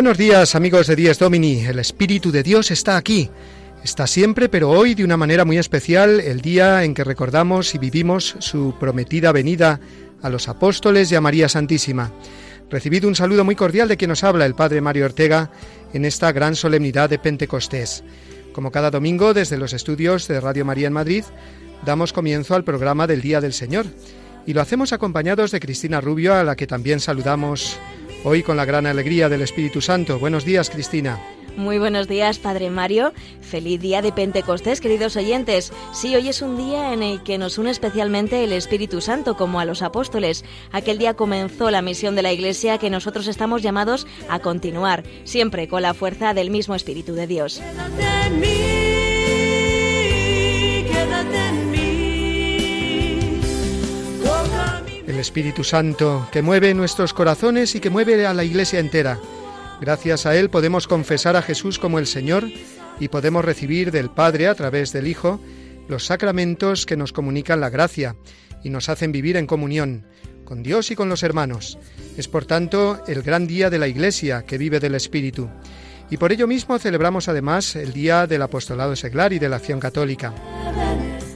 Buenos días amigos de Dies Domini, el Espíritu de Dios está aquí. Está siempre, pero hoy de una manera muy especial, el día en que recordamos y vivimos su prometida venida a los apóstoles y a María Santísima. Recibido un saludo muy cordial de quien nos habla, el Padre Mario Ortega, en esta gran solemnidad de Pentecostés. Como cada domingo, desde los estudios de Radio María en Madrid, damos comienzo al programa del Día del Señor. Y lo hacemos acompañados de Cristina Rubio, a la que también saludamos hoy con la gran alegría del Espíritu Santo. Buenos días, Cristina. Muy buenos días, Padre Mario. Feliz día de Pentecostés, queridos oyentes. Sí, hoy es un día en el que nos une especialmente el Espíritu Santo, como a los apóstoles. Aquel día comenzó la misión de la Iglesia que nosotros estamos llamados a continuar, siempre con la fuerza del mismo Espíritu de Dios. El Espíritu Santo que mueve nuestros corazones y que mueve a la Iglesia entera. Gracias a Él podemos confesar a Jesús como el Señor y podemos recibir del Padre a través del Hijo los sacramentos que nos comunican la gracia y nos hacen vivir en comunión con Dios y con los hermanos. Es por tanto el gran día de la Iglesia que vive del Espíritu. Y por ello mismo celebramos además el Día del Apostolado Seglar y de la Acción Católica.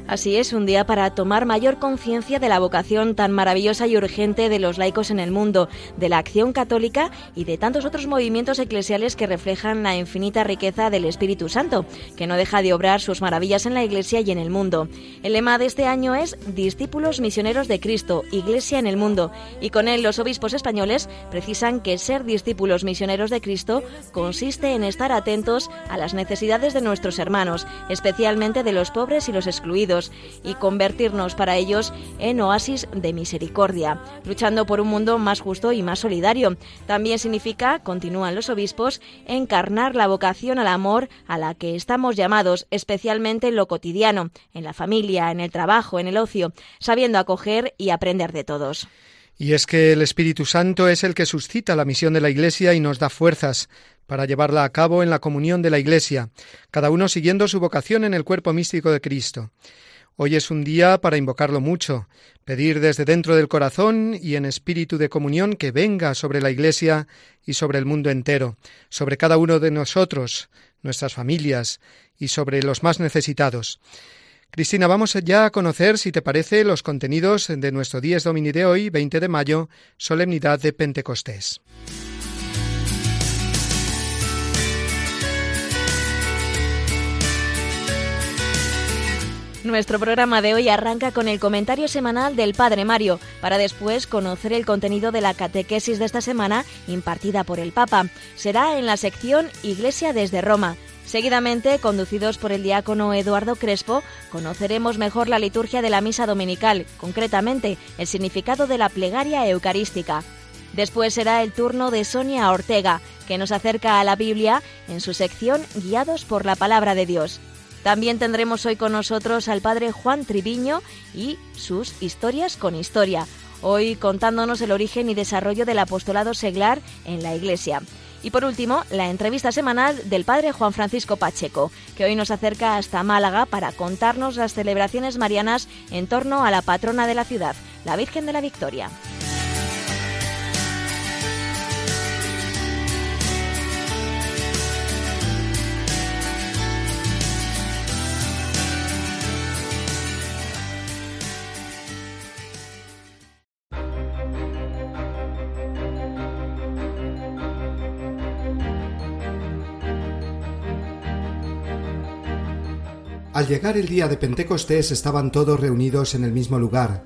Así es, un día para tomar mayor conciencia de la vocación tan maravillosa y urgente de los laicos en el mundo, de la acción católica y de tantos otros movimientos eclesiales que reflejan la infinita riqueza del Espíritu Santo, que no deja de obrar sus maravillas en la Iglesia y en el mundo. El lema de este año es Discípulos misioneros de Cristo, Iglesia en el mundo, y con él los obispos españoles precisan que ser discípulos misioneros de Cristo consiste en estar atentos a las necesidades de nuestros hermanos, especialmente de los pobres y los excluidos y convertirnos para ellos en oasis de misericordia, luchando por un mundo más justo y más solidario. También significa, continúan los obispos, encarnar la vocación al amor a la que estamos llamados, especialmente en lo cotidiano, en la familia, en el trabajo, en el ocio, sabiendo acoger y aprender de todos. Y es que el Espíritu Santo es el que suscita la misión de la Iglesia y nos da fuerzas para llevarla a cabo en la comunión de la Iglesia, cada uno siguiendo su vocación en el cuerpo místico de Cristo. Hoy es un día para invocarlo mucho, pedir desde dentro del corazón y en espíritu de comunión que venga sobre la Iglesia y sobre el mundo entero, sobre cada uno de nosotros, nuestras familias y sobre los más necesitados. Cristina, vamos ya a conocer, si te parece, los contenidos de nuestro Dies Domini de hoy, 20 de mayo, solemnidad de Pentecostés. Nuestro programa de hoy arranca con el comentario semanal del Padre Mario, para después conocer el contenido de la catequesis de esta semana impartida por el Papa. Será en la sección Iglesia desde Roma. Seguidamente, conducidos por el diácono Eduardo Crespo, conoceremos mejor la liturgia de la misa dominical, concretamente el significado de la plegaria eucarística. Después será el turno de Sonia Ortega, que nos acerca a la Biblia en su sección Guiados por la Palabra de Dios. También tendremos hoy con nosotros al padre Juan Triviño y sus historias con historia, hoy contándonos el origen y desarrollo del apostolado seglar en la Iglesia. Y por último, la entrevista semanal del padre Juan Francisco Pacheco, que hoy nos acerca hasta Málaga para contarnos las celebraciones marianas en torno a la patrona de la ciudad, la Virgen de la Victoria. Al llegar el día de Pentecostés estaban todos reunidos en el mismo lugar.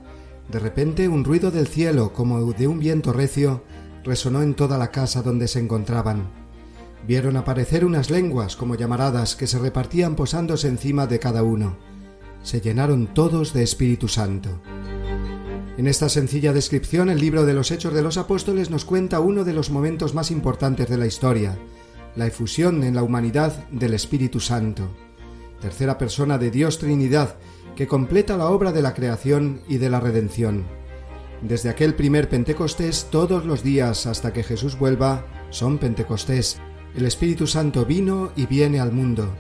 De repente un ruido del cielo, como de un viento recio, resonó en toda la casa donde se encontraban. Vieron aparecer unas lenguas como llamaradas que se repartían posándose encima de cada uno. Se llenaron todos de Espíritu Santo. En esta sencilla descripción el libro de los Hechos de los Apóstoles nos cuenta uno de los momentos más importantes de la historia, la efusión en la humanidad del Espíritu Santo tercera persona de Dios Trinidad, que completa la obra de la creación y de la redención. Desde aquel primer Pentecostés, todos los días hasta que Jesús vuelva, son Pentecostés. El Espíritu Santo vino y viene al mundo.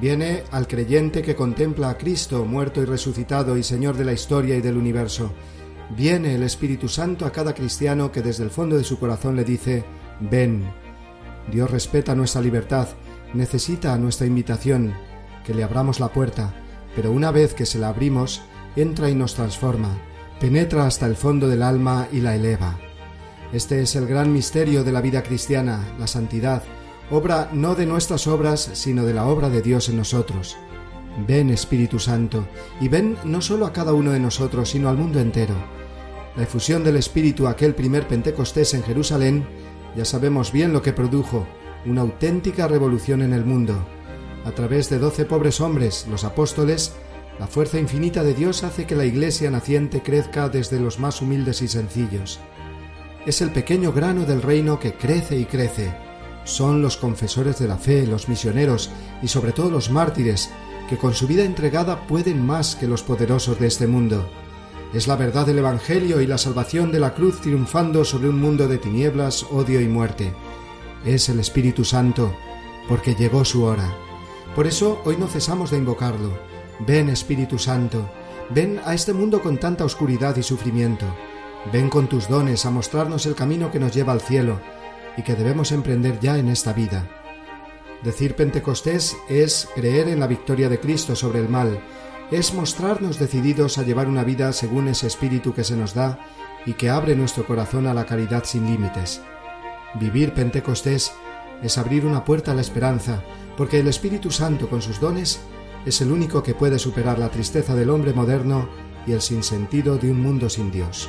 Viene al creyente que contempla a Cristo, muerto y resucitado y Señor de la historia y del universo. Viene el Espíritu Santo a cada cristiano que desde el fondo de su corazón le dice, ven. Dios respeta nuestra libertad, necesita nuestra invitación, que le abramos la puerta, pero una vez que se la abrimos, entra y nos transforma, penetra hasta el fondo del alma y la eleva. Este es el gran misterio de la vida cristiana, la santidad, obra no de nuestras obras, sino de la obra de Dios en nosotros. Ven Espíritu Santo, y ven no solo a cada uno de nosotros, sino al mundo entero. La efusión del Espíritu aquel primer Pentecostés en Jerusalén, ya sabemos bien lo que produjo, una auténtica revolución en el mundo. A través de doce pobres hombres, los apóstoles, la fuerza infinita de Dios hace que la iglesia naciente crezca desde los más humildes y sencillos. Es el pequeño grano del reino que crece y crece. Son los confesores de la fe, los misioneros y sobre todo los mártires, que con su vida entregada pueden más que los poderosos de este mundo. Es la verdad del Evangelio y la salvación de la cruz triunfando sobre un mundo de tinieblas, odio y muerte. Es el Espíritu Santo, porque llegó su hora. Por eso hoy no cesamos de invocarlo. Ven Espíritu Santo, ven a este mundo con tanta oscuridad y sufrimiento. Ven con tus dones a mostrarnos el camino que nos lleva al cielo y que debemos emprender ya en esta vida. Decir Pentecostés es creer en la victoria de Cristo sobre el mal, es mostrarnos decididos a llevar una vida según ese espíritu que se nos da y que abre nuestro corazón a la caridad sin límites. Vivir Pentecostés es abrir una puerta a la esperanza, porque el Espíritu Santo con sus dones es el único que puede superar la tristeza del hombre moderno y el sinsentido de un mundo sin Dios.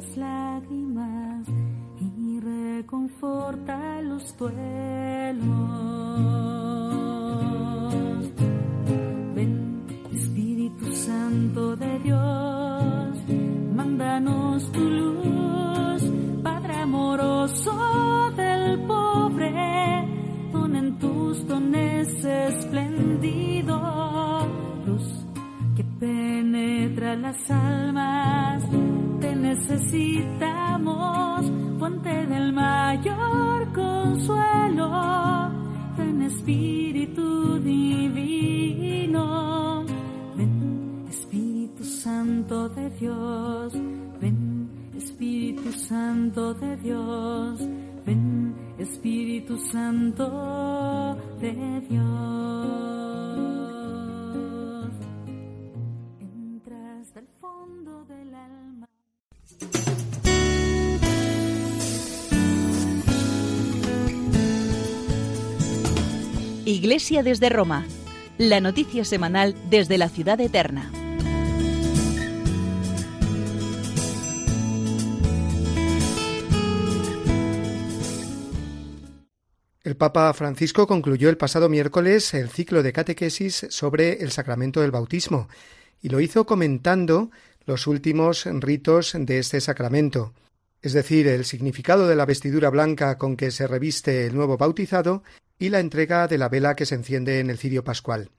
Las lágrimas y reconforta los duelos. Santo de Dios. Iglesia desde Roma, la noticia semanal desde la ciudad eterna. Papa Francisco concluyó el pasado miércoles el ciclo de catequesis sobre el sacramento del bautismo y lo hizo comentando los últimos ritos de este sacramento, es decir, el significado de la vestidura blanca con que se reviste el nuevo bautizado y la entrega de la vela que se enciende en el cirio pascual,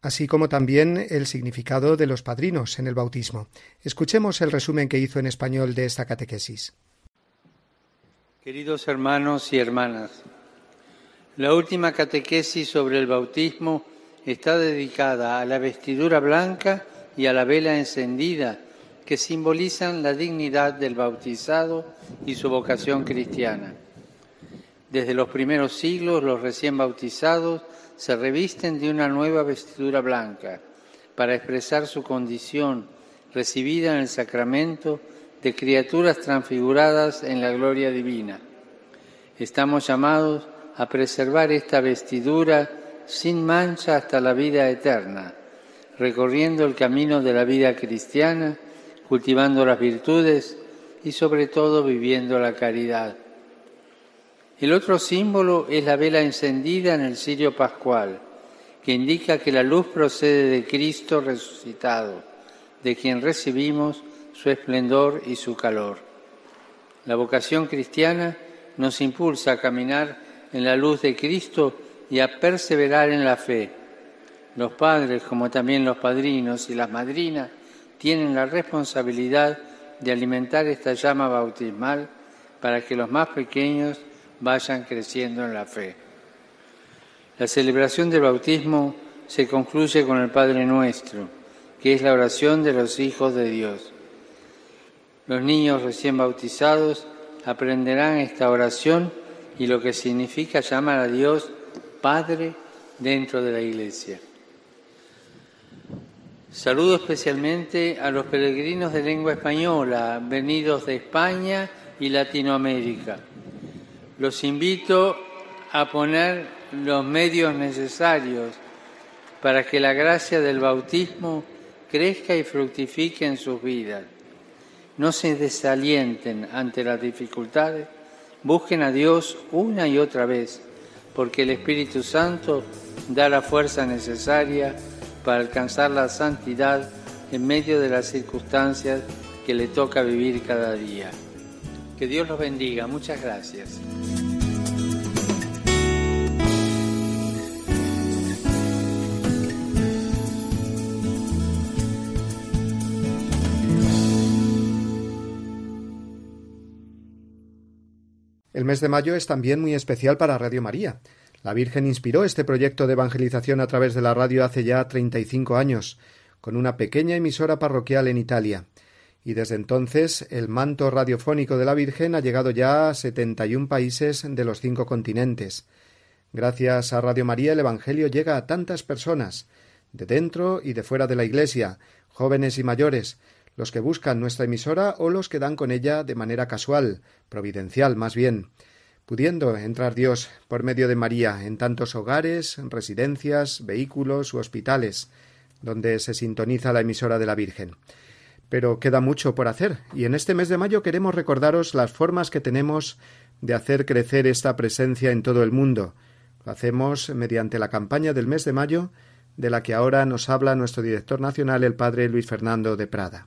así como también el significado de los padrinos en el bautismo. Escuchemos el resumen que hizo en español de esta catequesis. Queridos hermanos y hermanas, la última catequesis sobre el bautismo está dedicada a la vestidura blanca y a la vela encendida que simbolizan la dignidad del bautizado y su vocación cristiana. Desde los primeros siglos los recién bautizados se revisten de una nueva vestidura blanca para expresar su condición recibida en el sacramento de criaturas transfiguradas en la gloria divina. Estamos llamados a preservar esta vestidura sin mancha hasta la vida eterna, recorriendo el camino de la vida cristiana, cultivando las virtudes y sobre todo viviendo la caridad. El otro símbolo es la vela encendida en el cirio pascual, que indica que la luz procede de Cristo resucitado, de quien recibimos su esplendor y su calor. La vocación cristiana nos impulsa a caminar en la luz de Cristo y a perseverar en la fe. Los padres, como también los padrinos y las madrinas, tienen la responsabilidad de alimentar esta llama bautismal para que los más pequeños vayan creciendo en la fe. La celebración del bautismo se concluye con el Padre Nuestro, que es la oración de los hijos de Dios. Los niños recién bautizados aprenderán esta oración y lo que significa llamar a Dios Padre dentro de la Iglesia. Saludo especialmente a los peregrinos de lengua española venidos de España y Latinoamérica los invito a poner los medios necesarios para que la gracia del bautismo crezca y fructifique en sus vidas. No se desalienten ante las dificultades, busquen a Dios una y otra vez, porque el Espíritu Santo da la fuerza necesaria para alcanzar la santidad en medio de las circunstancias que le toca vivir cada día. Que Dios los bendiga. Muchas gracias. El mes de mayo es también muy especial para Radio María. La Virgen inspiró este proyecto de evangelización a través de la radio hace ya 35 años, con una pequeña emisora parroquial en Italia y desde entonces el manto radiofónico de la Virgen ha llegado ya a 71 países de los cinco continentes. Gracias a Radio María el Evangelio llega a tantas personas, de dentro y de fuera de la Iglesia, jóvenes y mayores, los que buscan nuestra emisora o los que dan con ella de manera casual, providencial más bien, pudiendo entrar Dios por medio de María en tantos hogares, residencias, vehículos u hospitales, donde se sintoniza la emisora de la Virgen. Pero queda mucho por hacer, y en este mes de mayo queremos recordaros las formas que tenemos de hacer crecer esta presencia en todo el mundo. Lo hacemos mediante la campaña del mes de mayo, de la que ahora nos habla nuestro director nacional, el padre Luis Fernando de Prada.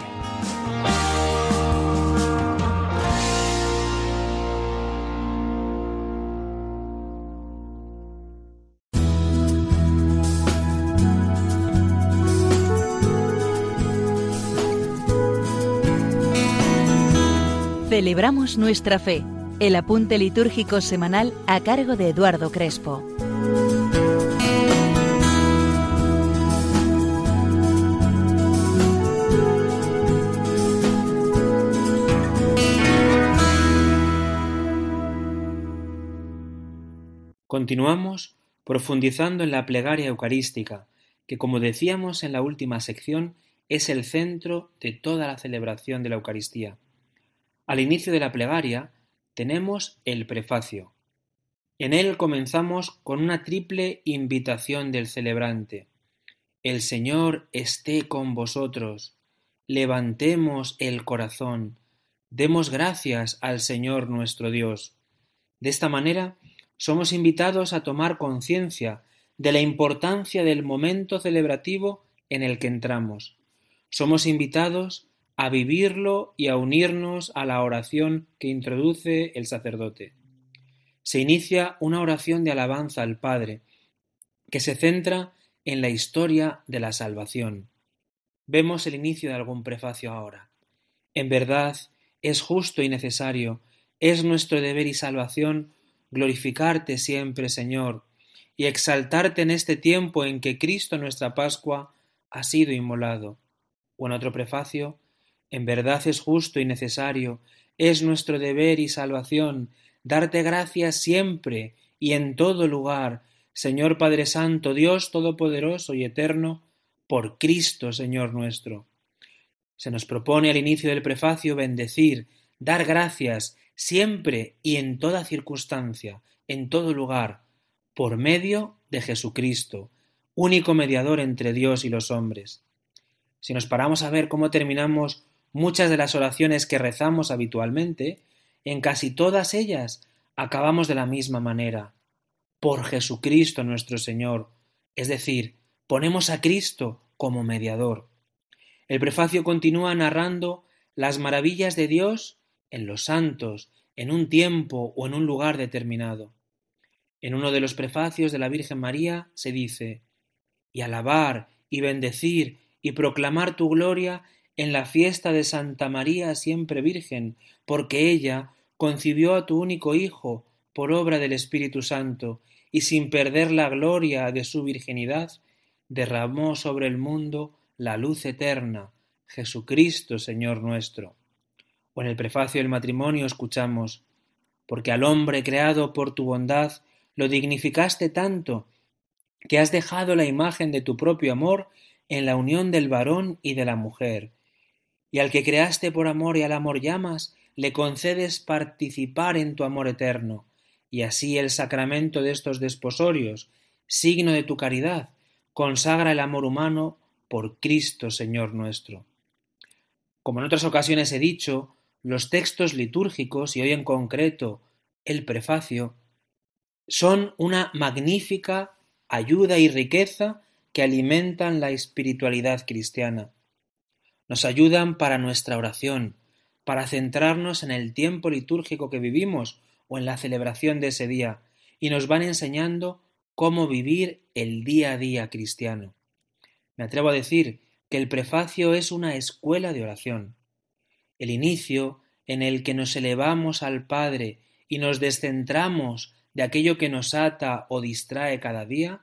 Celebramos nuestra fe. El apunte litúrgico semanal a cargo de Eduardo Crespo. Continuamos profundizando en la plegaria eucarística, que como decíamos en la última sección, es el centro de toda la celebración de la Eucaristía. Al inicio de la plegaria tenemos el prefacio. En él comenzamos con una triple invitación del celebrante. El Señor esté con vosotros. Levantemos el corazón. Demos gracias al Señor nuestro Dios. De esta manera somos invitados a tomar conciencia de la importancia del momento celebrativo en el que entramos. Somos invitados a vivirlo y a unirnos a la oración que introduce el sacerdote. Se inicia una oración de alabanza al Padre, que se centra en la historia de la salvación. Vemos el inicio de algún prefacio ahora. En verdad, es justo y necesario, es nuestro deber y salvación glorificarte siempre, Señor, y exaltarte en este tiempo en que Cristo nuestra Pascua ha sido inmolado. O en otro prefacio, en verdad es justo y necesario, es nuestro deber y salvación, darte gracias siempre y en todo lugar, Señor Padre Santo, Dios Todopoderoso y Eterno, por Cristo, Señor nuestro. Se nos propone al inicio del prefacio bendecir, dar gracias siempre y en toda circunstancia, en todo lugar, por medio de Jesucristo, único mediador entre Dios y los hombres. Si nos paramos a ver cómo terminamos muchas de las oraciones que rezamos habitualmente, en casi todas ellas acabamos de la misma manera, por Jesucristo nuestro Señor, es decir, ponemos a Cristo como mediador. El prefacio continúa narrando las maravillas de Dios en los santos, en un tiempo o en un lugar determinado. En uno de los prefacios de la Virgen María se dice, y alabar y bendecir y proclamar tu gloria en la fiesta de Santa María siempre Virgen, porque ella concibió a tu único Hijo por obra del Espíritu Santo, y sin perder la gloria de su virginidad, derramó sobre el mundo la luz eterna, Jesucristo Señor nuestro. O en el prefacio del matrimonio escuchamos, porque al hombre creado por tu bondad lo dignificaste tanto, que has dejado la imagen de tu propio amor en la unión del varón y de la mujer, y al que creaste por amor y al amor llamas, le concedes participar en tu amor eterno, y así el sacramento de estos desposorios, signo de tu caridad, consagra el amor humano por Cristo Señor nuestro. Como en otras ocasiones he dicho, los textos litúrgicos, y hoy en concreto el prefacio, son una magnífica ayuda y riqueza que alimentan la espiritualidad cristiana. Nos ayudan para nuestra oración, para centrarnos en el tiempo litúrgico que vivimos o en la celebración de ese día, y nos van enseñando cómo vivir el día a día cristiano. Me atrevo a decir que el prefacio es una escuela de oración. El inicio en el que nos elevamos al Padre y nos descentramos de aquello que nos ata o distrae cada día,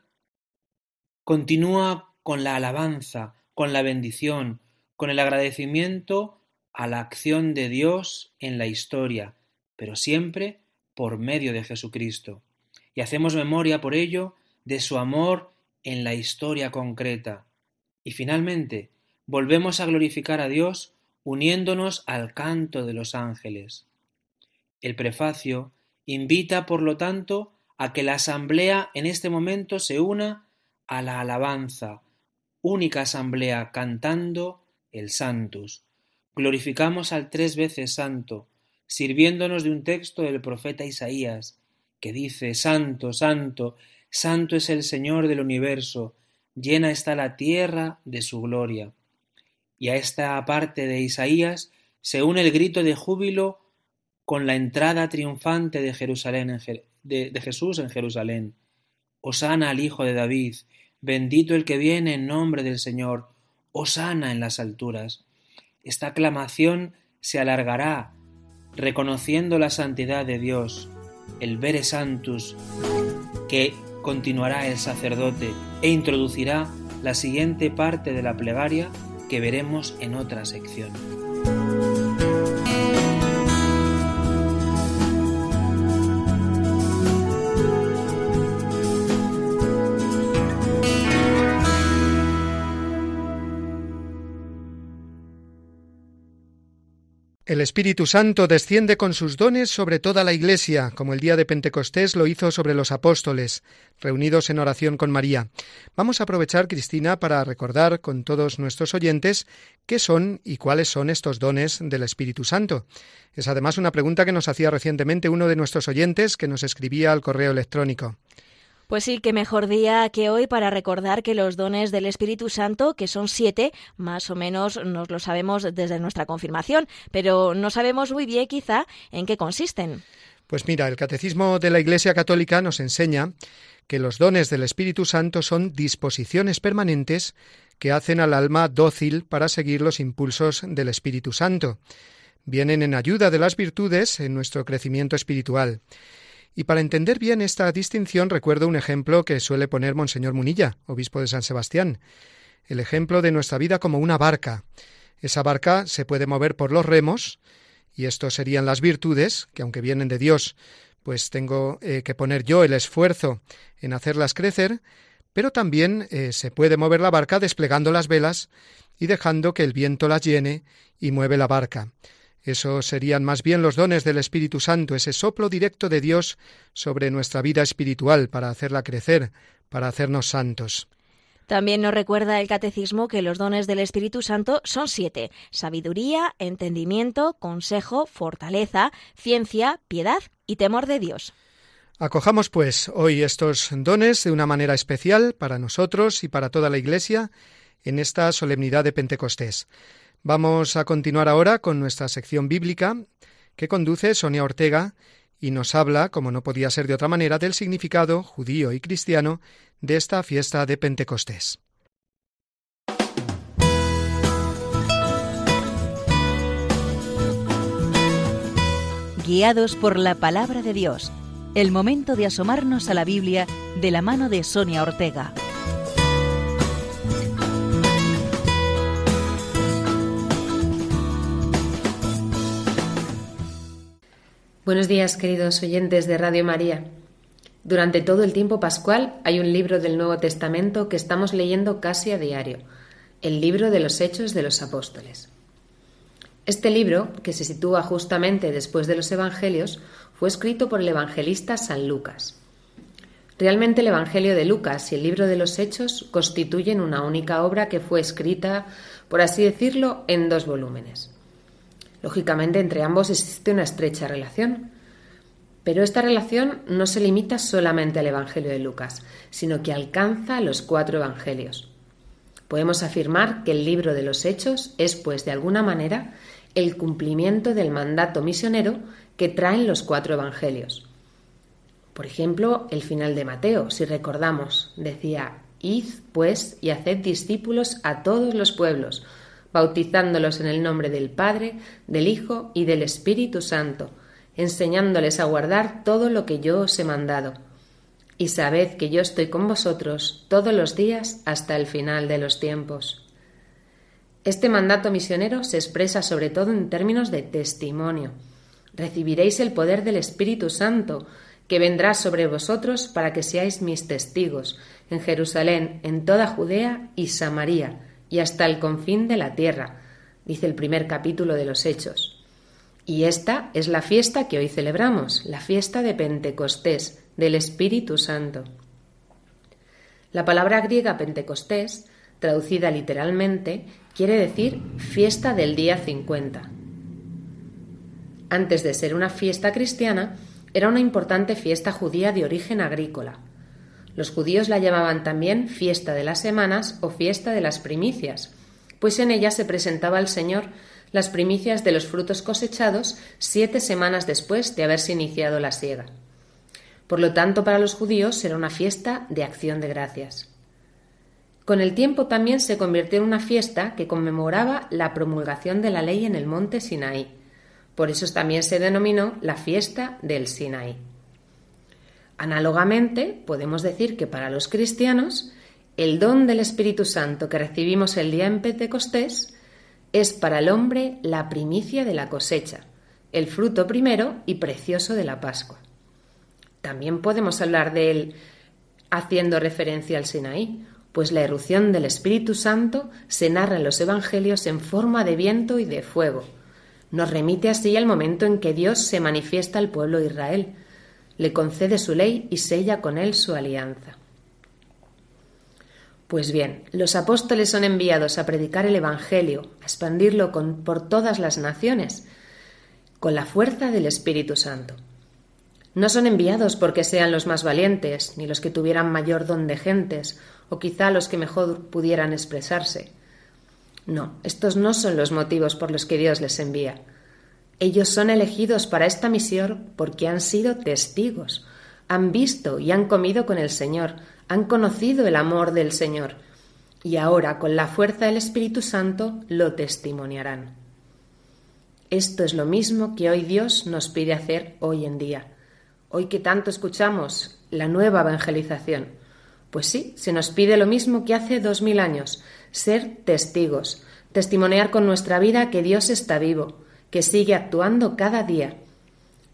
continúa con la alabanza, con la bendición, con el agradecimiento a la acción de Dios en la historia, pero siempre por medio de Jesucristo. Y hacemos memoria por ello de su amor en la historia concreta. Y finalmente, volvemos a glorificar a Dios uniéndonos al canto de los ángeles. El prefacio invita, por lo tanto, a que la asamblea en este momento se una a la alabanza, única asamblea cantando el Santus. Glorificamos al tres veces santo, sirviéndonos de un texto del profeta Isaías, que dice Santo, Santo, Santo es el Señor del universo, llena está la tierra de su gloria. Y a esta parte de Isaías se une el grito de júbilo con la entrada triunfante de, Jerusalén de, de Jesús en Jerusalén. Osana al Hijo de David, bendito el que viene en nombre del Señor, Osana en las alturas. Esta aclamación se alargará reconociendo la santidad de Dios, el Vere Santus, que continuará el sacerdote e introducirá la siguiente parte de la plegaria que veremos en otra sección. El Espíritu Santo desciende con sus dones sobre toda la Iglesia, como el día de Pentecostés lo hizo sobre los apóstoles, reunidos en oración con María. Vamos a aprovechar, Cristina, para recordar con todos nuestros oyentes qué son y cuáles son estos dones del Espíritu Santo. Es además una pregunta que nos hacía recientemente uno de nuestros oyentes que nos escribía al correo electrónico. Pues sí, qué mejor día que hoy para recordar que los dones del Espíritu Santo, que son siete, más o menos nos lo sabemos desde nuestra confirmación, pero no sabemos muy bien quizá en qué consisten. Pues mira, el Catecismo de la Iglesia Católica nos enseña que los dones del Espíritu Santo son disposiciones permanentes que hacen al alma dócil para seguir los impulsos del Espíritu Santo. Vienen en ayuda de las virtudes en nuestro crecimiento espiritual. Y para entender bien esta distinción recuerdo un ejemplo que suele poner Monseñor Munilla, obispo de San Sebastián, el ejemplo de nuestra vida como una barca. Esa barca se puede mover por los remos, y estos serían las virtudes, que aunque vienen de Dios, pues tengo eh, que poner yo el esfuerzo en hacerlas crecer, pero también eh, se puede mover la barca desplegando las velas y dejando que el viento las llene y mueve la barca. Esos serían más bien los dones del Espíritu Santo, ese soplo directo de Dios sobre nuestra vida espiritual para hacerla crecer, para hacernos santos. También nos recuerda el Catecismo que los dones del Espíritu Santo son siete sabiduría, entendimiento, consejo, fortaleza, ciencia, piedad y temor de Dios. Acojamos, pues, hoy estos dones de una manera especial para nosotros y para toda la Iglesia en esta solemnidad de Pentecostés. Vamos a continuar ahora con nuestra sección bíblica que conduce Sonia Ortega y nos habla, como no podía ser de otra manera, del significado judío y cristiano de esta fiesta de Pentecostés. Guiados por la palabra de Dios, el momento de asomarnos a la Biblia de la mano de Sonia Ortega. Buenos días, queridos oyentes de Radio María. Durante todo el tiempo pascual hay un libro del Nuevo Testamento que estamos leyendo casi a diario, el libro de los Hechos de los Apóstoles. Este libro, que se sitúa justamente después de los Evangelios, fue escrito por el evangelista San Lucas. Realmente el Evangelio de Lucas y el libro de los Hechos constituyen una única obra que fue escrita, por así decirlo, en dos volúmenes. Lógicamente, entre ambos existe una estrecha relación. Pero esta relación no se limita solamente al Evangelio de Lucas, sino que alcanza los cuatro Evangelios. Podemos afirmar que el libro de los Hechos es, pues, de alguna manera, el cumplimiento del mandato misionero que traen los cuatro Evangelios. Por ejemplo, el final de Mateo, si recordamos, decía, Id, pues, y haced discípulos a todos los pueblos, bautizándolos en el nombre del Padre, del Hijo y del Espíritu Santo, enseñándoles a guardar todo lo que yo os he mandado. Y sabed que yo estoy con vosotros todos los días hasta el final de los tiempos. Este mandato misionero se expresa sobre todo en términos de testimonio. Recibiréis el poder del Espíritu Santo, que vendrá sobre vosotros para que seáis mis testigos en Jerusalén, en toda Judea y Samaria, y hasta el confín de la tierra, dice el primer capítulo de los Hechos. Y esta es la fiesta que hoy celebramos, la fiesta de Pentecostés, del Espíritu Santo. La palabra griega Pentecostés, traducida literalmente, quiere decir fiesta del día 50. Antes de ser una fiesta cristiana, era una importante fiesta judía de origen agrícola. Los judíos la llamaban también fiesta de las semanas o fiesta de las primicias, pues en ella se presentaba al Señor las primicias de los frutos cosechados siete semanas después de haberse iniciado la siega. Por lo tanto, para los judíos era una fiesta de acción de gracias. Con el tiempo también se convirtió en una fiesta que conmemoraba la promulgación de la ley en el monte Sinaí, Por eso también se denominó la fiesta del Sinaí. Análogamente, podemos decir que para los cristianos, el don del Espíritu Santo que recibimos el día en Pentecostés es para el hombre la primicia de la cosecha, el fruto primero y precioso de la Pascua. También podemos hablar de él haciendo referencia al Sinaí, pues la erupción del Espíritu Santo se narra en los Evangelios en forma de viento y de fuego. Nos remite así al momento en que Dios se manifiesta al pueblo de Israel, le concede su ley y sella con él su alianza. Pues bien, los apóstoles son enviados a predicar el Evangelio, a expandirlo por todas las naciones, con la fuerza del Espíritu Santo. No son enviados porque sean los más valientes, ni los que tuvieran mayor don de gentes, o quizá los que mejor pudieran expresarse. No, estos no son los motivos por los que Dios les envía. Ellos son elegidos para esta misión porque han sido testigos, han visto y han comido con el Señor, han conocido el amor del Señor, y ahora con la fuerza del Espíritu Santo lo testimoniarán. Esto es lo mismo que hoy Dios nos pide hacer hoy en día. Hoy que tanto escuchamos la nueva evangelización, pues sí, se nos pide lo mismo que hace dos mil años, ser testigos, testimoniar con nuestra vida que Dios está vivo, que sigue actuando cada día.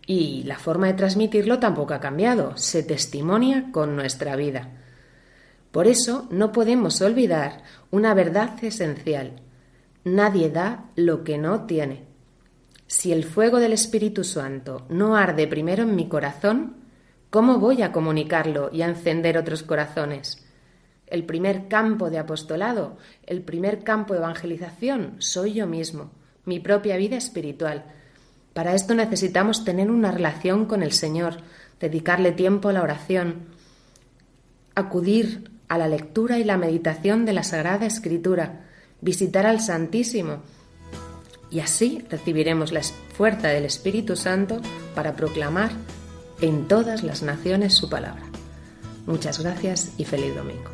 Y la forma de transmitirlo tampoco ha cambiado, se testimonia con nuestra vida. Por eso no podemos olvidar una verdad esencial. Nadie da lo que no tiene. Si el fuego del Espíritu Santo no arde primero en mi corazón, ¿cómo voy a comunicarlo y a encender otros corazones? El primer campo de apostolado, el primer campo de evangelización, soy yo mismo, mi propia vida espiritual. Para esto necesitamos tener una relación con el Señor, dedicarle tiempo a la oración, acudir a la lectura y la meditación de la Sagrada Escritura, visitar al Santísimo, y así recibiremos la fuerza del Espíritu Santo para proclamar en todas las naciones su palabra. Muchas gracias y feliz domingo.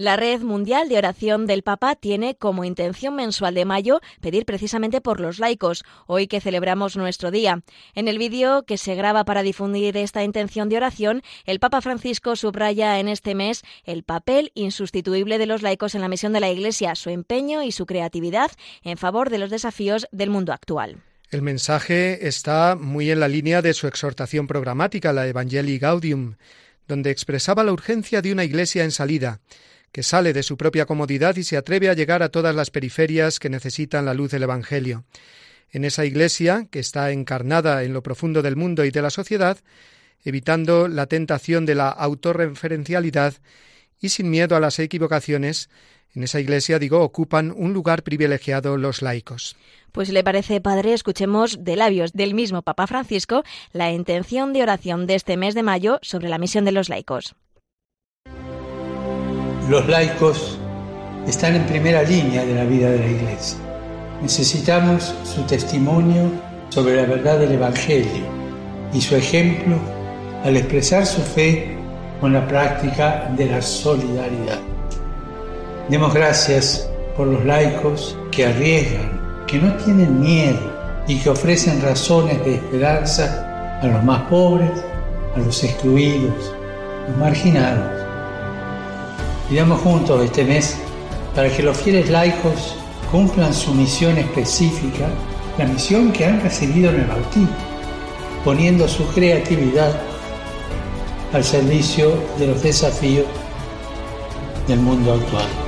La Red Mundial de Oración del Papa tiene como intención mensual de mayo pedir precisamente por los laicos, hoy que celebramos nuestro día. En el vídeo que se graba para difundir esta intención de oración, el Papa Francisco subraya en este mes el papel insustituible de los laicos en la misión de la Iglesia, su empeño y su creatividad en favor de los desafíos del mundo actual. El mensaje está muy en la línea de su exhortación programática, la Evangelii Gaudium, donde expresaba la urgencia de una Iglesia en salida que sale de su propia comodidad y se atreve a llegar a todas las periferias que necesitan la luz del Evangelio. En esa Iglesia, que está encarnada en lo profundo del mundo y de la sociedad, evitando la tentación de la autorreferencialidad y sin miedo a las equivocaciones, en esa iglesia, digo, ocupan un lugar privilegiado los laicos. Pues le parece, padre, escuchemos de labios del mismo Papa Francisco la intención de oración de este mes de mayo sobre la misión de los laicos. Los laicos están en primera línea de la vida de la Iglesia. Necesitamos su testimonio sobre la verdad del Evangelio y su ejemplo al expresar su fe con la práctica de la solidaridad. Demos gracias por los laicos que arriesgan, que no tienen miedo y que ofrecen razones de esperanza a los más pobres, a los excluidos, los marginados Pidamos juntos este mes para que los fieles laicos cumplan su misión específica, la misión que han recibido en el bautismo, poniendo su creatividad al servicio de los desafíos del mundo actual.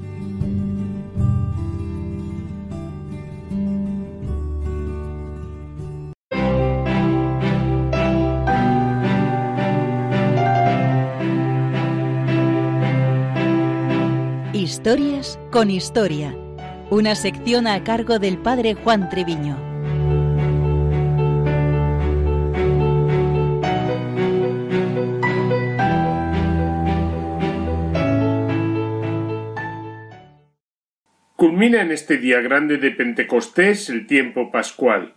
Historias con Historia, una sección a cargo del padre Juan Treviño. Culmina en este día grande de Pentecostés el tiempo pascual.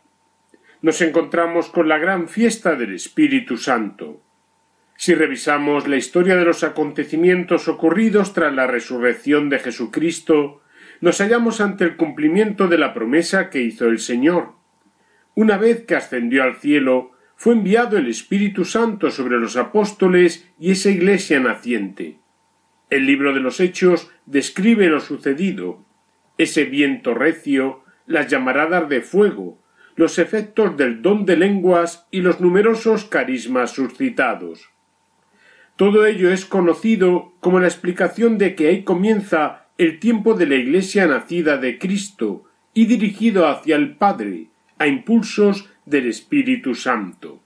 Nos encontramos con la gran fiesta del Espíritu Santo. Si revisamos la historia de los acontecimientos ocurridos tras la resurrección de Jesucristo, nos hallamos ante el cumplimiento de la promesa que hizo el Señor. Una vez que ascendió al cielo, fue enviado el Espíritu Santo sobre los apóstoles y esa iglesia naciente. El libro de los Hechos describe lo sucedido, ese viento recio, las llamaradas de fuego, los efectos del don de lenguas y los numerosos carismas suscitados. Todo ello es conocido como la explicación de que ahí comienza el tiempo de la Iglesia nacida de Cristo y dirigido hacia el Padre, a impulsos del Espíritu Santo.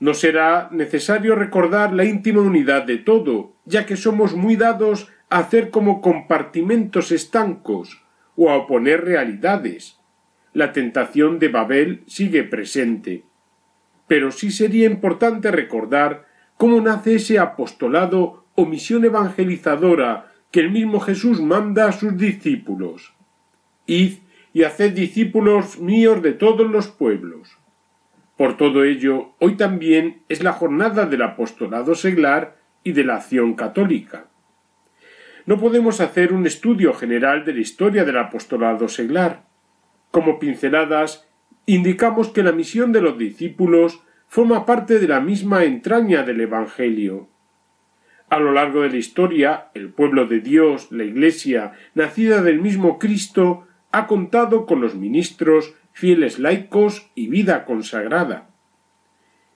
No será necesario recordar la íntima unidad de todo, ya que somos muy dados a hacer como compartimentos estancos o a oponer realidades. La tentación de Babel sigue presente. Pero sí sería importante recordar cómo nace ese apostolado o misión evangelizadora que el mismo Jesús manda a sus discípulos. Id y haced discípulos míos de todos los pueblos. Por todo ello, hoy también es la jornada del apostolado seglar y de la acción católica. No podemos hacer un estudio general de la historia del apostolado seglar. Como pinceladas, indicamos que la misión de los discípulos forma parte de la misma entraña del Evangelio. A lo largo de la historia, el pueblo de Dios, la Iglesia, nacida del mismo Cristo, ha contado con los ministros, fieles laicos y vida consagrada.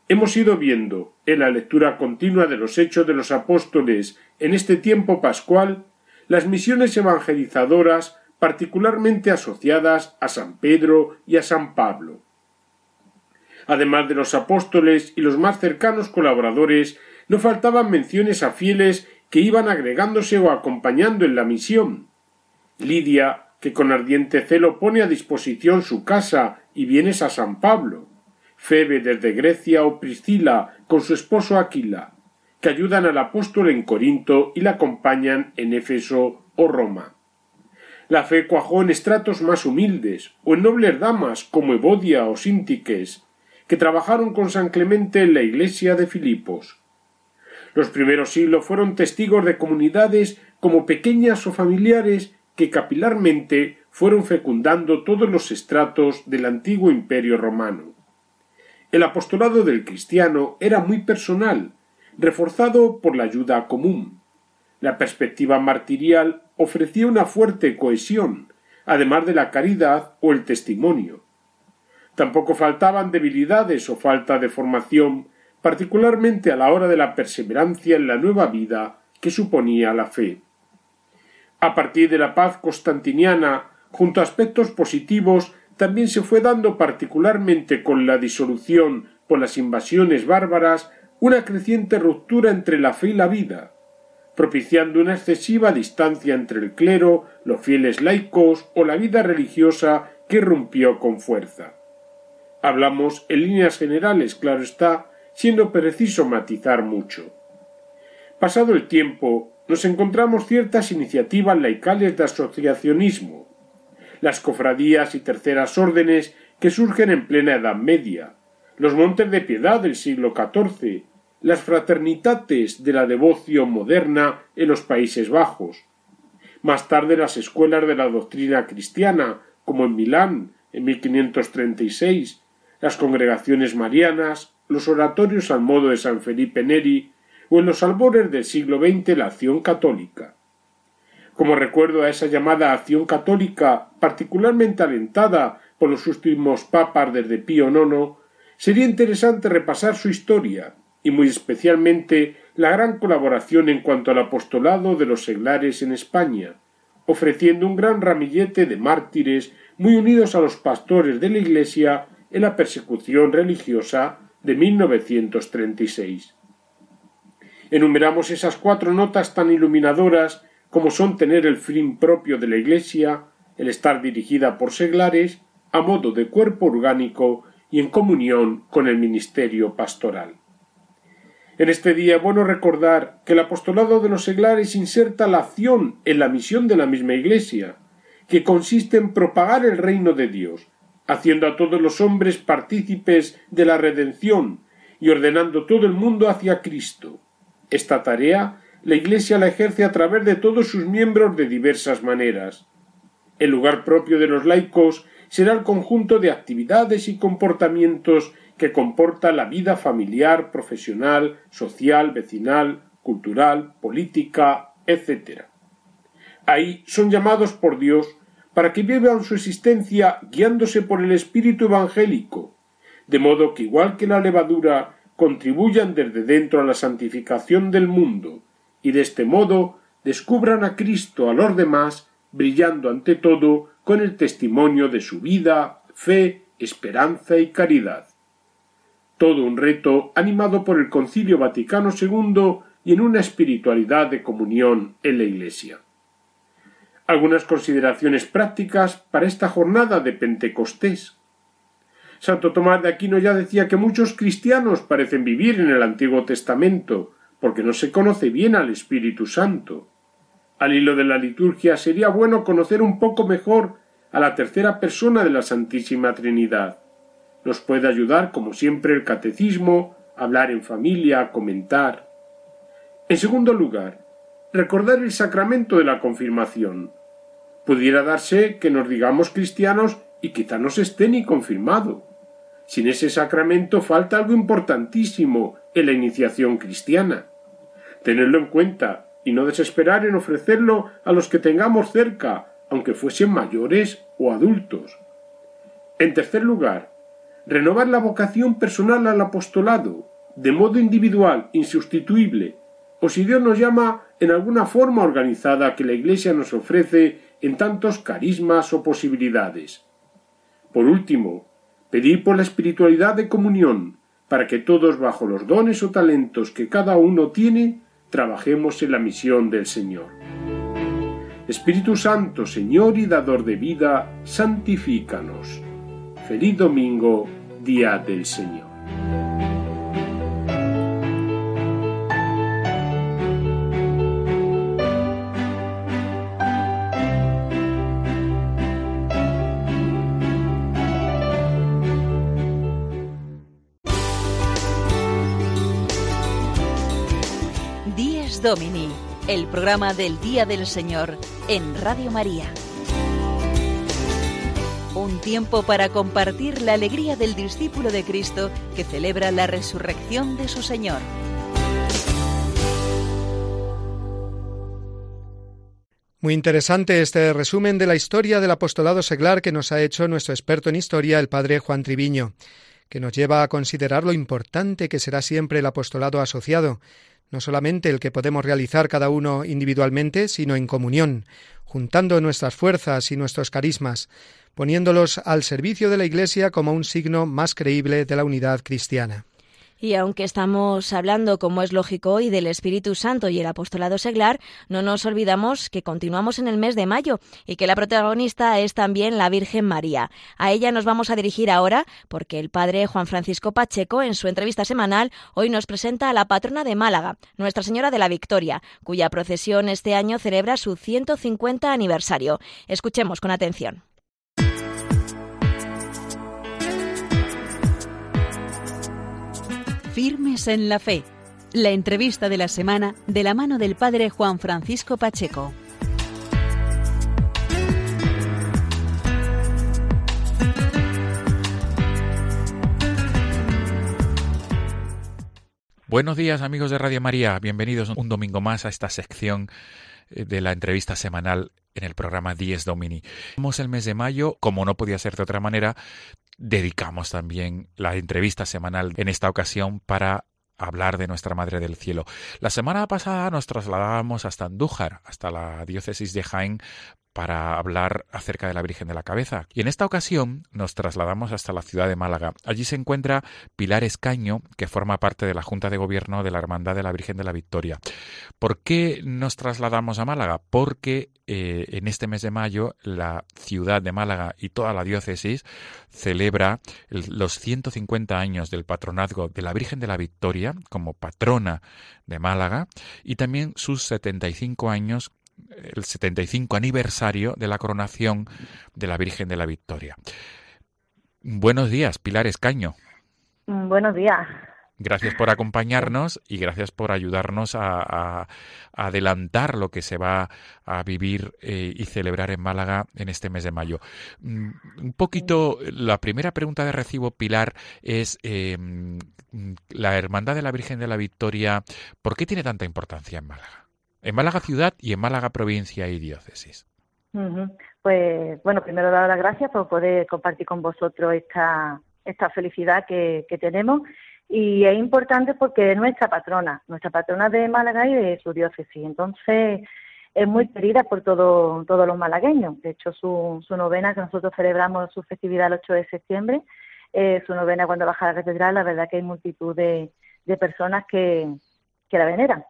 Hemos ido viendo, en la lectura continua de los Hechos de los Apóstoles en este tiempo pascual, las misiones evangelizadoras particularmente asociadas a San Pedro y a San Pablo además de los apóstoles y los más cercanos colaboradores, no faltaban menciones a fieles que iban agregándose o acompañando en la misión. Lidia, que con ardiente celo pone a disposición su casa y bienes a San Pablo. Febe desde Grecia o Priscila con su esposo Aquila, que ayudan al apóstol en Corinto y la acompañan en Éfeso o Roma. La fe cuajó en estratos más humildes, o en nobles damas como Evodia o Síntiques, que trabajaron con San Clemente en la iglesia de Filipos. Los primeros siglos fueron testigos de comunidades como pequeñas o familiares que capilarmente fueron fecundando todos los estratos del antiguo imperio romano. El apostolado del cristiano era muy personal, reforzado por la ayuda común. La perspectiva martirial ofrecía una fuerte cohesión, además de la caridad o el testimonio. Tampoco faltaban debilidades o falta de formación, particularmente a la hora de la perseverancia en la nueva vida que suponía la fe. A partir de la paz constantiniana, junto a aspectos positivos, también se fue dando particularmente con la disolución por las invasiones bárbaras una creciente ruptura entre la fe y la vida, propiciando una excesiva distancia entre el clero, los fieles laicos o la vida religiosa que rompió con fuerza. Hablamos en líneas generales, claro está, siendo preciso matizar mucho. Pasado el tiempo, nos encontramos ciertas iniciativas laicales de asociacionismo, las cofradías y terceras órdenes que surgen en plena Edad Media, los montes de piedad del siglo XIV, las fraternitates de la devoción moderna en los Países Bajos, más tarde las escuelas de la doctrina cristiana, como en Milán en 1536, las congregaciones marianas, los oratorios al modo de San Felipe Neri o en los albores del siglo XX la acción católica. Como recuerdo a esa llamada acción católica, particularmente alentada por los últimos papas desde Pío IX, sería interesante repasar su historia y muy especialmente la gran colaboración en cuanto al apostolado de los seglares en España, ofreciendo un gran ramillete de mártires muy unidos a los pastores de la Iglesia en la persecución religiosa de 1936. Enumeramos esas cuatro notas tan iluminadoras como son tener el fin propio de la Iglesia, el estar dirigida por seglares, a modo de cuerpo orgánico y en comunión con el ministerio pastoral. En este día bueno recordar que el apostolado de los seglares inserta la acción en la misión de la misma Iglesia, que consiste en propagar el reino de Dios, haciendo a todos los hombres partícipes de la redención y ordenando todo el mundo hacia Cristo. Esta tarea la Iglesia la ejerce a través de todos sus miembros de diversas maneras. El lugar propio de los laicos será el conjunto de actividades y comportamientos que comporta la vida familiar, profesional, social, vecinal, cultural, política, etc. Ahí son llamados por Dios para que vivan su existencia guiándose por el espíritu evangélico, de modo que igual que la levadura contribuyan desde dentro a la santificación del mundo, y de este modo descubran a Cristo a los demás, brillando ante todo con el testimonio de su vida, fe, esperanza y caridad todo un reto animado por el Concilio Vaticano II y en una espiritualidad de comunión en la Iglesia. Algunas consideraciones prácticas para esta jornada de Pentecostés. Santo Tomás de Aquino ya decía que muchos cristianos parecen vivir en el Antiguo Testamento, porque no se conoce bien al Espíritu Santo. Al hilo de la liturgia sería bueno conocer un poco mejor a la tercera persona de la Santísima Trinidad. Nos puede ayudar, como siempre, el catecismo, hablar en familia, comentar. En segundo lugar, recordar el sacramento de la confirmación. Pudiera darse que nos digamos cristianos y quizá no se esté ni confirmado. Sin ese sacramento falta algo importantísimo en la iniciación cristiana. Tenerlo en cuenta y no desesperar en ofrecerlo a los que tengamos cerca, aunque fuesen mayores o adultos. En tercer lugar, renovar la vocación personal al apostolado, de modo individual, insustituible, o si Dios nos llama en alguna forma organizada que la Iglesia nos ofrece en tantos carismas o posibilidades. Por último, pedir por la espiritualidad de comunión, para que todos bajo los dones o talentos que cada uno tiene, trabajemos en la misión del Señor. Espíritu Santo, Señor y Dador de vida, santifícanos. Feliz domingo día del Señor. Programa del Día del Señor en Radio María. Un tiempo para compartir la alegría del discípulo de Cristo que celebra la resurrección de su Señor. Muy interesante este resumen de la historia del apostolado seglar que nos ha hecho nuestro experto en historia, el padre Juan Triviño, que nos lleva a considerar lo importante que será siempre el apostolado asociado, no solamente el que podemos realizar cada uno individualmente, sino en comunión, juntando nuestras fuerzas y nuestros carismas, poniéndolos al servicio de la Iglesia como un signo más creíble de la unidad cristiana. Y aunque estamos hablando, como es lógico hoy, del Espíritu Santo y el apostolado seglar, no nos olvidamos que continuamos en el mes de mayo y que la protagonista es también la Virgen María. A ella nos vamos a dirigir ahora porque el padre Juan Francisco Pacheco, en su entrevista semanal, hoy nos presenta a la patrona de Málaga, Nuestra Señora de la Victoria, cuya procesión este año celebra su 150 aniversario. Escuchemos con atención. Firmes en la Fe. La entrevista de la semana de la mano del Padre Juan Francisco Pacheco. Buenos días amigos de Radio María, bienvenidos un domingo más a esta sección eh, de la entrevista semanal en el programa 10 Domini. Estamos el mes de mayo, como no podía ser de otra manera, dedicamos también la entrevista semanal en esta ocasión para hablar de nuestra Madre del Cielo. La semana pasada nos trasladábamos hasta Andújar, hasta la diócesis de Jaén, para hablar acerca de la Virgen de la Cabeza. Y en esta ocasión nos trasladamos hasta la ciudad de Málaga. Allí se encuentra Pilar Escaño, que forma parte de la Junta de Gobierno de la Hermandad de la Virgen de la Victoria. ¿Por qué nos trasladamos a Málaga? Porque eh, en este mes de mayo la ciudad de Málaga y toda la diócesis celebra los 150 años del patronazgo de la Virgen de la Victoria como patrona de Málaga y también sus 75 años el 75 aniversario de la coronación de la Virgen de la Victoria. Buenos días, Pilar Escaño. Buenos días. Gracias por acompañarnos y gracias por ayudarnos a, adelantar lo que se va a vivir eh, y celebrar en Málaga en este mes de mayo. Mm, un poquito, la primera pregunta de recibo, Pilar, es em, la Hermandad de la Virgen de la Victoria, ¿por qué tiene tanta importancia en Málaga? En Málaga ciudad y en Málaga provincia y diócesis. Pues bueno, primero dar las gracias por poder compartir con vosotros esta, esta felicidad que, tenemos y es importante porque es nuestra patrona, nuestra patrona de Málaga y de su diócesis. Entonces es muy querida por todo, todos los malagueños. De hecho, su, su novena que nosotros celebramos su festividad el 8 de septiembre, eh, su novena cuando baja la catedral, la verdad que hay multitud de, de personas que, que la veneran.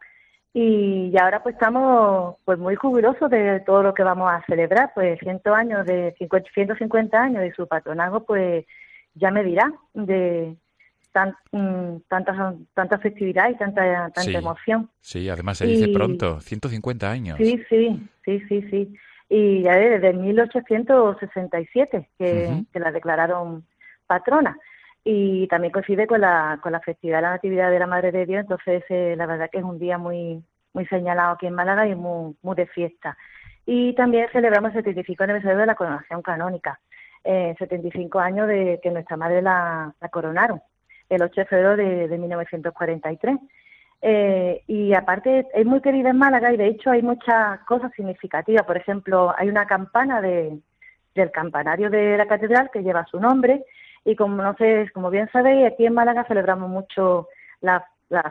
Y, ahora pues estamos pues muy jubilosos de todo lo que vamos a celebrar, pues 100 años de 150 años de su patronazgo, pues ya me dirá de tan, mm, tanta, tanta festividad y tanta, tanta emoción. Sí, además se dice pronto, 150 años. Sí, sí, sí, sí, sí. Y ya desde 1867 que, que la declararon patrona y también coincide con la, con la festividad de la Natividad de la Madre de Dios, entonces eh, la verdad que es un día muy muy señalado aquí en Málaga y muy, muy de fiesta. Y también celebramos el 75 aniversario de la coronación canónica, eh, 75 años de que nuestra madre la, coronaron, el 8 de febrero de, de 1943. Eh, y aparte es muy querida en Málaga y de hecho hay muchas cosas significativas. Por ejemplo, hay una campana de, del campanario de la catedral que lleva su nombre y como no sé, como bien sabéis, aquí en Málaga celebramos mucho la,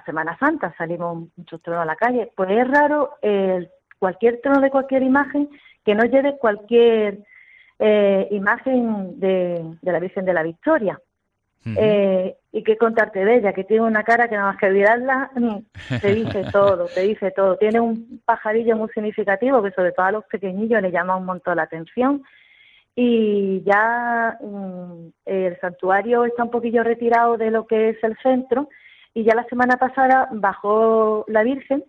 Semana Santa, salimos muchos tronos a la calle. Pues es raro el, cualquier trono de cualquier imagen que no lleve cualquier eh, imagen de, la Virgen de la Victoria. Eh, y qué contarte de ella, que tiene una cara que nada más que mirarla mm, te dice todo, te dice todo. Tiene un pajarillo muy significativo que sobre todo a los pequeñillos le llama un montón la atención y ya mm, el santuario está un poquillo retirado de lo que es el centro y ya la semana pasada bajó la Virgen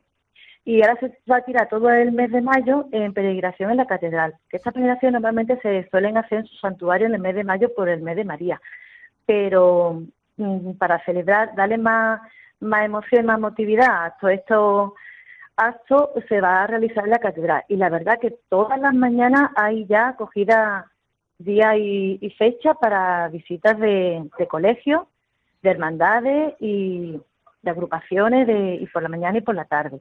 y ahora se va a tirar todo el mes de mayo en peregrinación en la catedral. Que estas peregrinaciones normalmente se suelen hacer en su santuario en el mes de mayo por el mes de María, pero mm, para celebrar, darle más, más emoción, más motividad a todo esto acto se va a realizar en la catedral. Y la verdad que todas las mañanas hay ya acogida día y, fecha para visitas de, de colegios, de hermandades y de agrupaciones de, y por la mañana y por la tarde.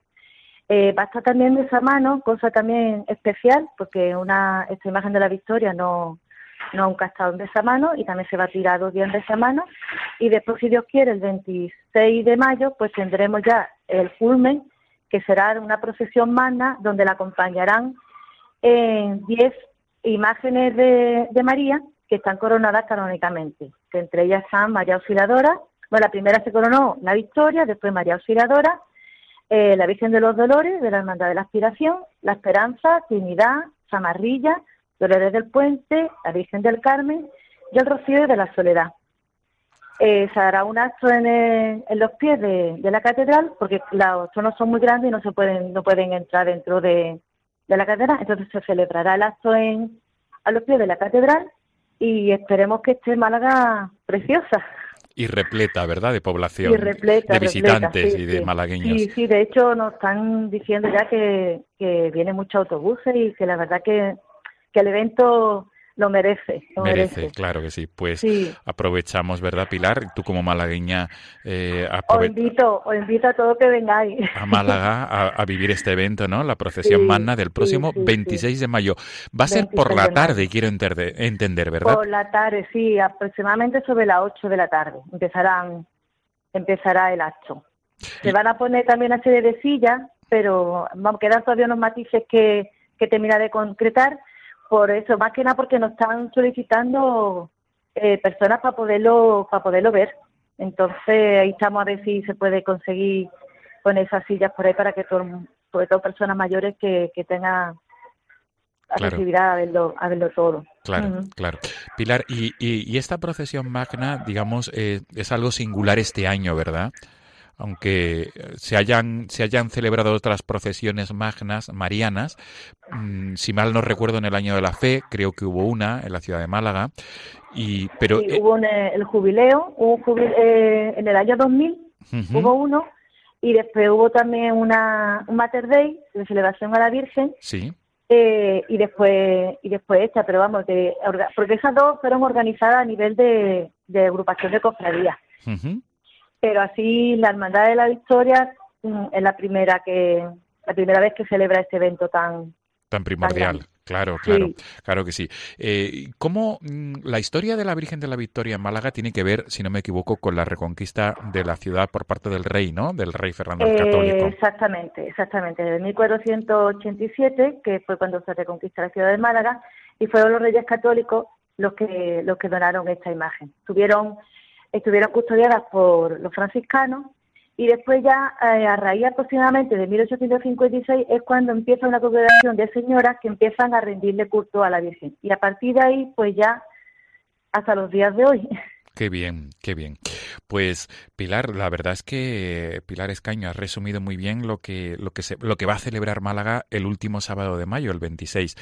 Eh, va a estar también de esa mano, cosa también especial, porque una esta imagen de la Victoria no, no nunca ha estado en esa mano y también se va a tirar dos días de esa mano. Y después, si Dios quiere, el 26 de mayo, pues tendremos ya el culmen, que será una procesión magna donde la acompañarán en 10 imágenes de, María que están coronadas canónicamente, que entre ellas están María Auxiliadora, bueno, la primera se coronó la Victoria, después María Auxiliadora, eh, la Virgen de los Dolores, de la Hermandad de la Aspiración, la Esperanza, Trinidad, Zamarrilla, Dolores del Puente, la Virgen del Carmen y el Rocío de la Soledad. Eh, se hará un acto en, los pies de, la catedral, porque los tronos son muy grandes y no se pueden, no pueden entrar dentro de, de la catedral. Entonces se celebrará el acto en, a los pies de la catedral y esperemos que esté Málaga preciosa. Y repleta, ¿verdad? De población, de visitantes y de malagueños. Sí, sí, de hecho nos están diciendo ya que, que vienen muchos autobuses y que la verdad que, que el evento lo merece. Lo merece, claro que sí. Pues aprovechamos, ¿verdad, Pilar? Tú como malagueña... Eh, os, invito, os invito a todos que vengáis. A Málaga a, vivir este evento, ¿no? La procesión magna del próximo 26 de mayo. Va a ser por la tarde, quiero entender, ¿verdad? Por la tarde, sí, aproximadamente sobre las 8 de la tarde. Empezarán, empezará el acto. Se van a poner también una serie de sillas, pero vamos, quedan todavía unos matices que, que termina de concretar por eso, más que nada porque nos están solicitando eh, personas para poderlo, para poderlo ver. Entonces ahí estamos a ver si se puede conseguir con esas sillas por ahí para que todo, sobre todo personas mayores que, que tengan accesibilidad a verlo, a verlo todo. Claro, claro. Pilar, y, y, esta procesión magna, digamos, eh, es algo singular este año, ¿verdad? Aunque se hayan, se hayan celebrado otras procesiones magnas marianas, mm, si mal no recuerdo en el año de la fe, creo que hubo una en la ciudad de Málaga, y pero sí, hubo el jubileo, hubo eh, en el año 2000 hubo uno y después hubo también una un Mater Day de celebración a la Virgen. Sí. Eh, y después y después esta, pero vamos, que, porque esas dos fueron organizadas a nivel de, de agrupación de cofradías pero así la Hermandad de la Victoria mm, es la primera que la primera vez que celebra este evento tan tan primordial. claro, claro, claro que sí. Eh, ¿Cómo mm, la historia de la Virgen de la Victoria en Málaga tiene que ver, si no me equivoco, con la reconquista de la ciudad por parte del rey, ¿no? Del rey Fernando el Católico. Eh, exactamente, exactamente. Desde 1487, que fue cuando se reconquista la ciudad de Málaga, y fueron los reyes católicos los que los que donaron esta imagen. Tuvieron estuvieron custodiadas por los franciscanos y después ya eh, a raíz aproximadamente de 1856 es cuando empieza una congregación de señoras que empiezan a rendirle culto a la Virgen y a partir de ahí pues ya hasta los días de hoy. Qué bien, qué bien. Pues Pilar, la verdad es que Pilar Escaño ha resumido muy bien lo que lo que se, lo que va a celebrar Málaga el último sábado de mayo, el 26.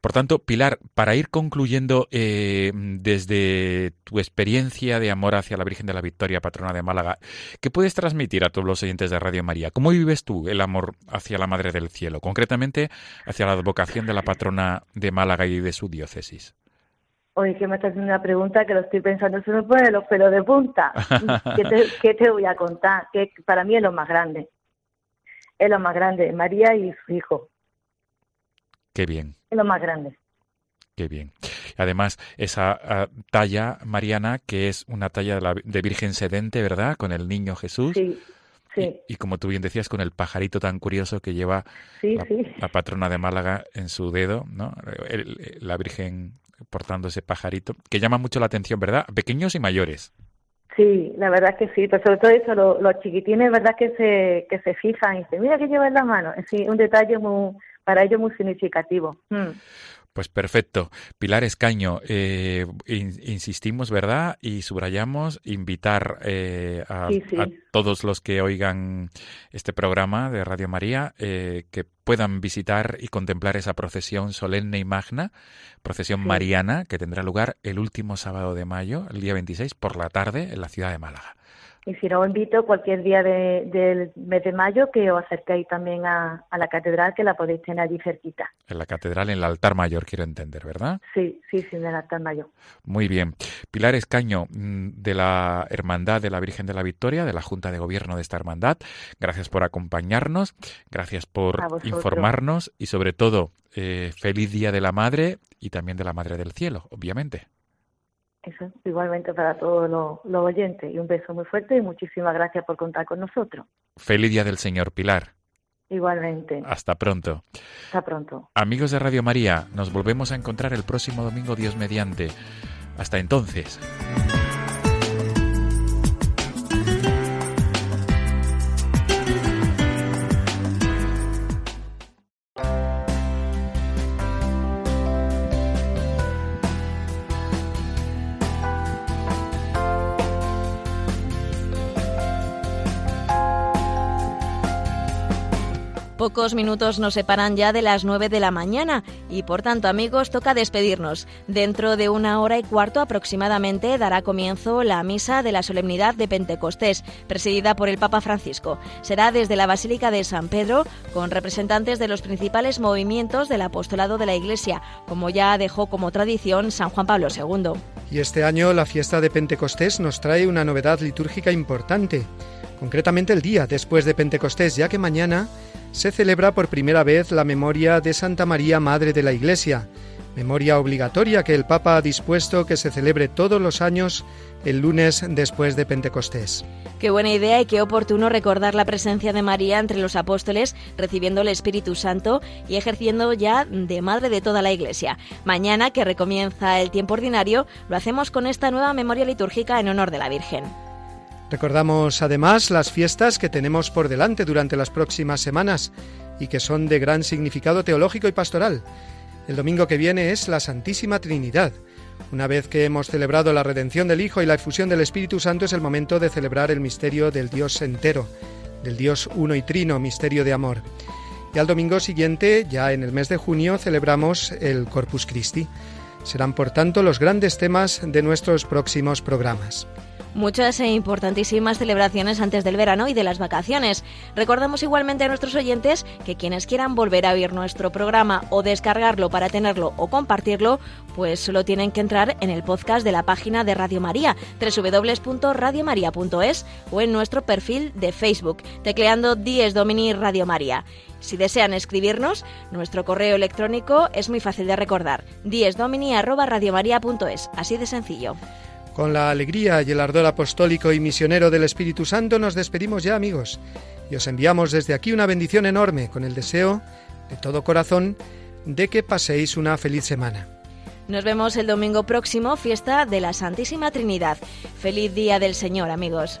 Por tanto, Pilar, para ir concluyendo eh, desde tu experiencia de amor hacia la Virgen de la Victoria, patrona de Málaga, ¿qué puedes transmitir a todos los oyentes de Radio María? ¿Cómo vives tú el amor hacia la Madre del Cielo, concretamente hacia la advocación de la patrona de Málaga y de su diócesis? Oye, que me estás haciendo una pregunta que lo estoy pensando, se me pone los pelos de punta. ¿Qué te, voy a contar? Que para mí es lo más grande. Es lo más grande, María y su hijo. Qué bien. Es lo más grande. Qué bien. Además, esa ah, talla mariana, que es una talla de, la, de Virgen Sedente, ¿verdad? Con el niño Jesús. Sí. Sí. Y, como tú bien decías, con el pajarito tan curioso que lleva la, patrona de Málaga en su dedo, ¿no? la Virgen portando ese pajarito, que llama mucho la atención, ¿verdad? Pequeños y mayores. Sí, la verdad que sí, pero sobre todo eso, los, chiquitines, ¿verdad? Que se, que se fijan y dicen, mira que lleva en la mano. Es un detalle muy, para ellos muy significativo. Mm. Pues perfecto. Pilar Escaño, eh, insistimos, ¿verdad? Y subrayamos invitar eh, a, todos los que oigan este programa de Radio María eh, que puedan visitar y contemplar esa procesión solemne y magna, procesión mariana, que tendrá lugar el último sábado de mayo, el día 26, por la tarde, en la ciudad de Málaga. Y si no, os invito cualquier día del mes de mayo que os acerquéis también a, la catedral, que la podéis tener allí cerquita. En la catedral, en el altar mayor, quiero entender, ¿verdad? Sí, sí, sí, en el altar mayor. Muy bien. Pilar Escaño, mm, de la Hermandad de la Virgen de la Victoria, de la Junta de Gobierno de esta hermandad, gracias por acompañarnos, gracias por informarnos y sobre todo, eh, feliz Día de la Madre y también de la Madre del Cielo, obviamente. Eso, igualmente para todos los, oyentes. Y un beso muy fuerte y muchísimas gracias por contar con nosotros. Feliz Día del Señor Pilar. Igualmente. Hasta pronto. Hasta pronto. Amigos de Radio María, nos volvemos a encontrar el próximo domingo, Dios mediante. Hasta entonces. Pocos minutos nos separan ya de las 9 de la mañana y por tanto amigos toca despedirnos. Dentro de una hora y cuarto aproximadamente dará comienzo la misa de la solemnidad de Pentecostés, presidida por el Papa Francisco. Será desde la Basílica de San Pedro con representantes de los principales movimientos del apostolado de la Iglesia, como ya dejó como tradición San Juan Pablo II. Y este año la fiesta de Pentecostés nos trae una novedad litúrgica importante, concretamente el día después de Pentecostés, ya que mañana se celebra por primera vez la memoria de Santa María, Madre de la Iglesia, memoria obligatoria que el Papa ha dispuesto que se celebre todos los años el lunes después de Pentecostés. Qué buena idea y qué oportuno recordar la presencia de María entre los apóstoles, recibiendo el Espíritu Santo y ejerciendo ya de madre de toda la Iglesia. Mañana, que recomienza el tiempo ordinario, lo hacemos con esta nueva memoria litúrgica en honor de la Virgen. Recordamos además las fiestas que tenemos por delante durante las próximas semanas y que son de gran significado teológico y pastoral. El domingo que viene es la Santísima Trinidad. Una vez que hemos celebrado la redención del Hijo y la efusión del Espíritu Santo es el momento de celebrar el misterio del Dios entero, del Dios uno y trino, misterio de amor. Y al domingo siguiente, ya en el mes de junio, celebramos el Corpus Christi. Serán por tanto los grandes temas de nuestros próximos programas muchas e importantísimas celebraciones antes del verano y de las vacaciones. Recordamos igualmente a nuestros oyentes que quienes quieran volver a oír nuestro programa o descargarlo para tenerlo o compartirlo, pues solo tienen que entrar en el podcast de la página de Radio María, www.radiomaria.es o en nuestro perfil de Facebook, tecleando Dies Domini Radio María. Si desean escribirnos, nuestro correo electrónico es muy fácil de recordar, diesdomini@radiomaria.es, así de sencillo. Con la alegría y el ardor apostólico y misionero del Espíritu Santo nos despedimos ya amigos y os enviamos desde aquí una bendición enorme con el deseo de todo corazón de que paséis una feliz semana. Nos vemos el domingo próximo, fiesta de la Santísima Trinidad. Feliz Día del Señor, amigos.